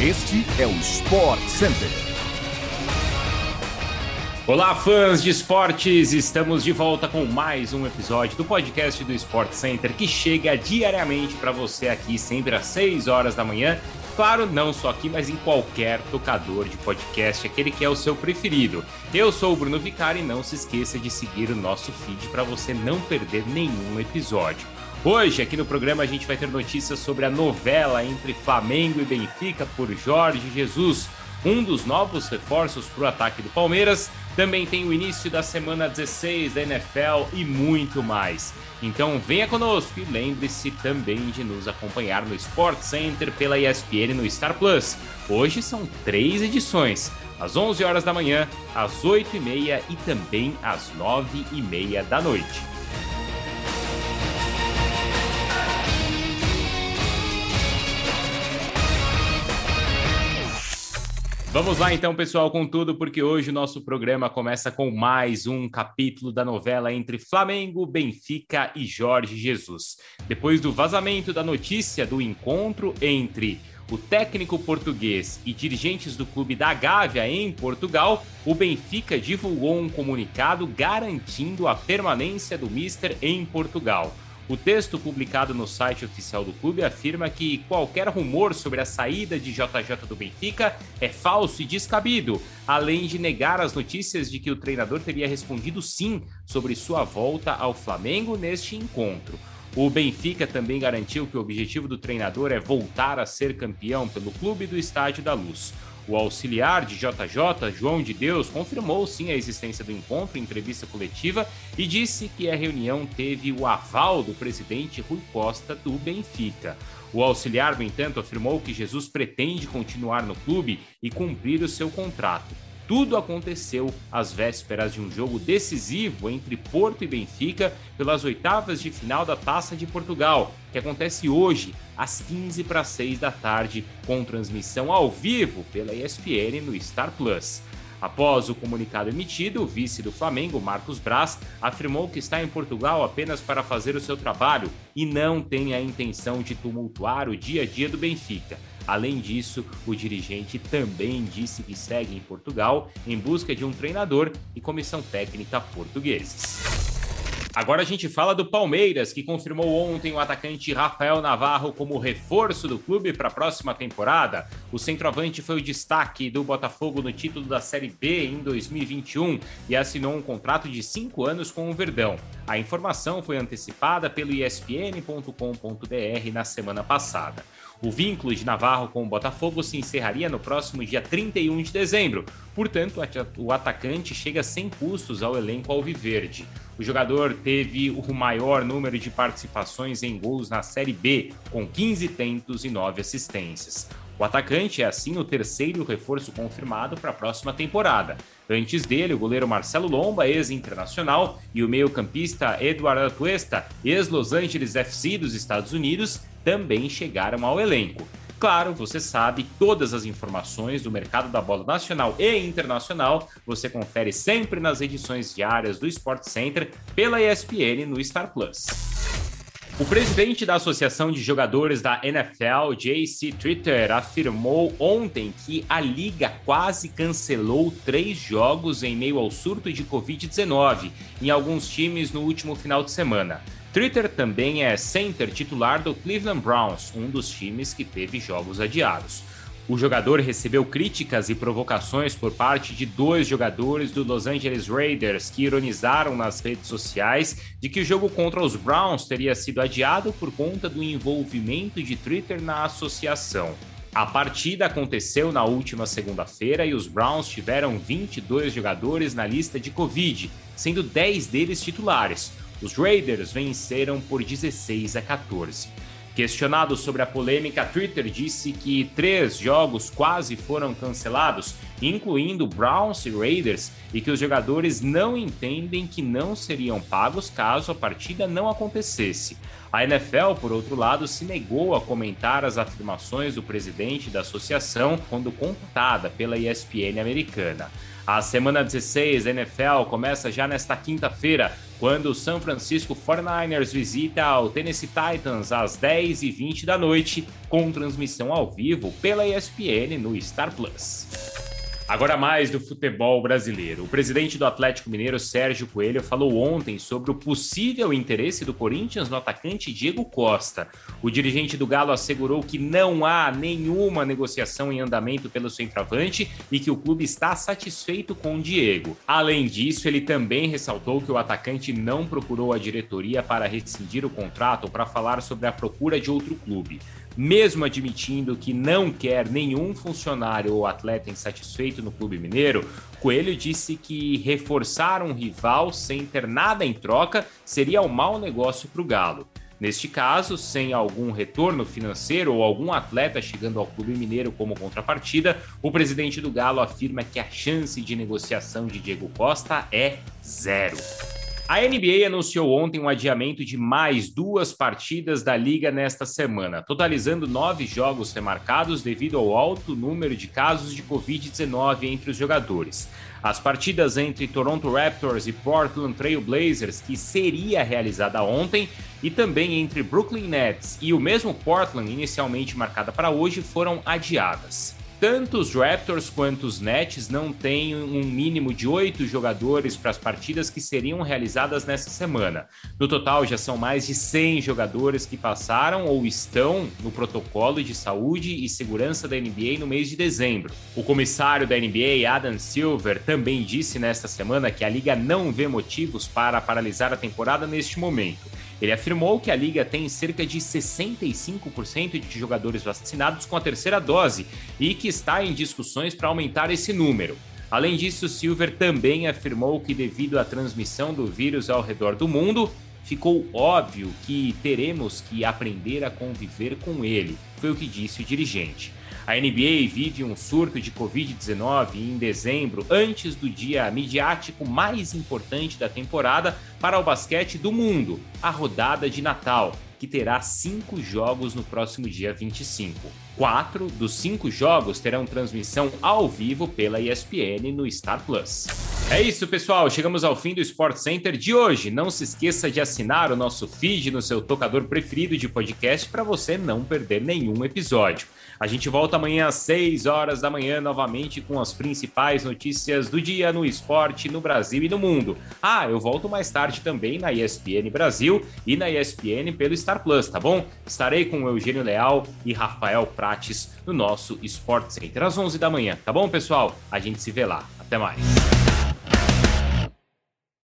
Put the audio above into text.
Este é o Sport Center. Olá, fãs de esportes! Estamos de volta com mais um episódio do podcast do Sport Center que chega diariamente para você aqui, sempre às 6 horas da manhã. Claro, não só aqui, mas em qualquer tocador de podcast, aquele que é o seu preferido. Eu sou o Bruno Vicari e não se esqueça de seguir o nosso feed para você não perder nenhum episódio. Hoje, aqui no programa, a gente vai ter notícias sobre a novela entre Flamengo e Benfica por Jorge Jesus, um dos novos reforços para o ataque do Palmeiras. Também tem o início da semana 16 da NFL e muito mais. Então venha conosco e lembre-se também de nos acompanhar no Sport Center pela ESPN no Star Plus. Hoje são três edições, às 11 horas da manhã, às 8 e meia e também às 9 e meia da noite. Vamos lá então, pessoal, com tudo, porque hoje o nosso programa começa com mais um capítulo da novela entre Flamengo, Benfica e Jorge Jesus. Depois do vazamento da notícia do encontro entre o técnico português e dirigentes do clube da Gávea em Portugal, o Benfica divulgou um comunicado garantindo a permanência do Mister em Portugal. O texto publicado no site oficial do clube afirma que qualquer rumor sobre a saída de JJ do Benfica é falso e descabido, além de negar as notícias de que o treinador teria respondido sim sobre sua volta ao Flamengo neste encontro. O Benfica também garantiu que o objetivo do treinador é voltar a ser campeão pelo Clube do Estádio da Luz. O auxiliar de JJ, João de Deus, confirmou sim a existência do encontro em entrevista coletiva e disse que a reunião teve o aval do presidente Rui Costa do Benfica. O auxiliar, no entanto, afirmou que Jesus pretende continuar no clube e cumprir o seu contrato. Tudo aconteceu às vésperas de um jogo decisivo entre Porto e Benfica pelas oitavas de final da Taça de Portugal, que acontece hoje, às 15 para 6 da tarde, com transmissão ao vivo pela ESPN no Star Plus. Após o comunicado emitido, o vice do Flamengo, Marcos Braz, afirmou que está em Portugal apenas para fazer o seu trabalho e não tem a intenção de tumultuar o dia a dia do Benfica. Além disso, o dirigente também disse que segue em Portugal em busca de um treinador e comissão técnica portugueses. Agora a gente fala do Palmeiras, que confirmou ontem o atacante Rafael Navarro como reforço do clube para a próxima temporada. O centroavante foi o destaque do Botafogo no título da Série B em 2021 e assinou um contrato de cinco anos com o Verdão. A informação foi antecipada pelo ESPN.com.br na semana passada. O vínculo de Navarro com o Botafogo se encerraria no próximo dia 31 de dezembro, portanto, o atacante chega sem custos ao elenco alviverde. O jogador teve o maior número de participações em gols na Série B, com 15 tentos e 9 assistências. O atacante é assim o terceiro reforço confirmado para a próxima temporada. Antes dele, o goleiro Marcelo Lomba, ex-internacional, e o meio-campista Eduardo Atuesta, ex-Los Angeles FC dos Estados Unidos, também chegaram ao elenco. Claro, você sabe, todas as informações do mercado da bola nacional e internacional você confere sempre nas edições diárias do Sport Center pela ESPN no Star Plus. O presidente da Associação de Jogadores da NFL, JC Twitter, afirmou ontem que a liga quase cancelou três jogos em meio ao surto de Covid-19 em alguns times no último final de semana. Twitter também é center titular do Cleveland Browns, um dos times que teve jogos adiados. O jogador recebeu críticas e provocações por parte de dois jogadores do Los Angeles Raiders que ironizaram nas redes sociais de que o jogo contra os Browns teria sido adiado por conta do envolvimento de Twitter na associação. A partida aconteceu na última segunda-feira e os Browns tiveram 22 jogadores na lista de Covid, sendo 10 deles titulares. Os Raiders venceram por 16 a 14. Questionado sobre a polêmica, Twitter disse que três jogos quase foram cancelados, incluindo Browns e Raiders, e que os jogadores não entendem que não seriam pagos caso a partida não acontecesse. A NFL, por outro lado, se negou a comentar as afirmações do presidente da associação quando contada pela ESPN americana. A semana 16 da NFL começa já nesta quinta-feira, quando o San Francisco 49ers visita o Tennessee Titans às 10h20 da noite, com transmissão ao vivo pela ESPN no Star Plus. Agora mais do futebol brasileiro. O presidente do Atlético Mineiro, Sérgio Coelho, falou ontem sobre o possível interesse do Corinthians no atacante Diego Costa. O dirigente do Galo assegurou que não há nenhuma negociação em andamento pelo centroavante e que o clube está satisfeito com o Diego. Além disso, ele também ressaltou que o atacante não procurou a diretoria para rescindir o contrato ou para falar sobre a procura de outro clube mesmo admitindo que não quer nenhum funcionário ou atleta insatisfeito no Clube Mineiro, Coelho disse que reforçar um rival sem ter nada em troca seria um mau negócio para o Galo. Neste caso, sem algum retorno financeiro ou algum atleta chegando ao Clube Mineiro como contrapartida, o presidente do Galo afirma que a chance de negociação de Diego Costa é zero. A NBA anunciou ontem um adiamento de mais duas partidas da liga nesta semana, totalizando nove jogos remarcados devido ao alto número de casos de Covid-19 entre os jogadores. As partidas entre Toronto Raptors e Portland Trail Blazers, que seria realizada ontem, e também entre Brooklyn Nets e o mesmo Portland, inicialmente marcada para hoje, foram adiadas. Tanto os Raptors quanto os Nets não têm um mínimo de oito jogadores para as partidas que seriam realizadas nessa semana. No total, já são mais de 100 jogadores que passaram ou estão no protocolo de saúde e segurança da NBA no mês de dezembro. O comissário da NBA, Adam Silver, também disse nesta semana que a liga não vê motivos para paralisar a temporada neste momento. Ele afirmou que a liga tem cerca de 65% de jogadores vacinados com a terceira dose e que está em discussões para aumentar esse número. Além disso, Silver também afirmou que, devido à transmissão do vírus ao redor do mundo, ficou óbvio que teremos que aprender a conviver com ele, foi o que disse o dirigente. A NBA vive um surto de Covid-19 em dezembro, antes do dia midiático mais importante da temporada para o basquete do mundo, a rodada de Natal, que terá cinco jogos no próximo dia 25. Quatro dos cinco jogos terão transmissão ao vivo pela ESPN no Star Plus. É isso, pessoal. Chegamos ao fim do Sport Center de hoje. Não se esqueça de assinar o nosso feed no seu tocador preferido de podcast para você não perder nenhum episódio. A gente volta amanhã às 6 horas da manhã novamente com as principais notícias do dia no esporte no Brasil e no mundo. Ah, eu volto mais tarde também na ESPN Brasil e na ESPN pelo Star Plus, tá bom? Estarei com Eugênio Leal e Rafael Prates no nosso Sport Center às 11 da manhã, tá bom, pessoal? A gente se vê lá. Até mais.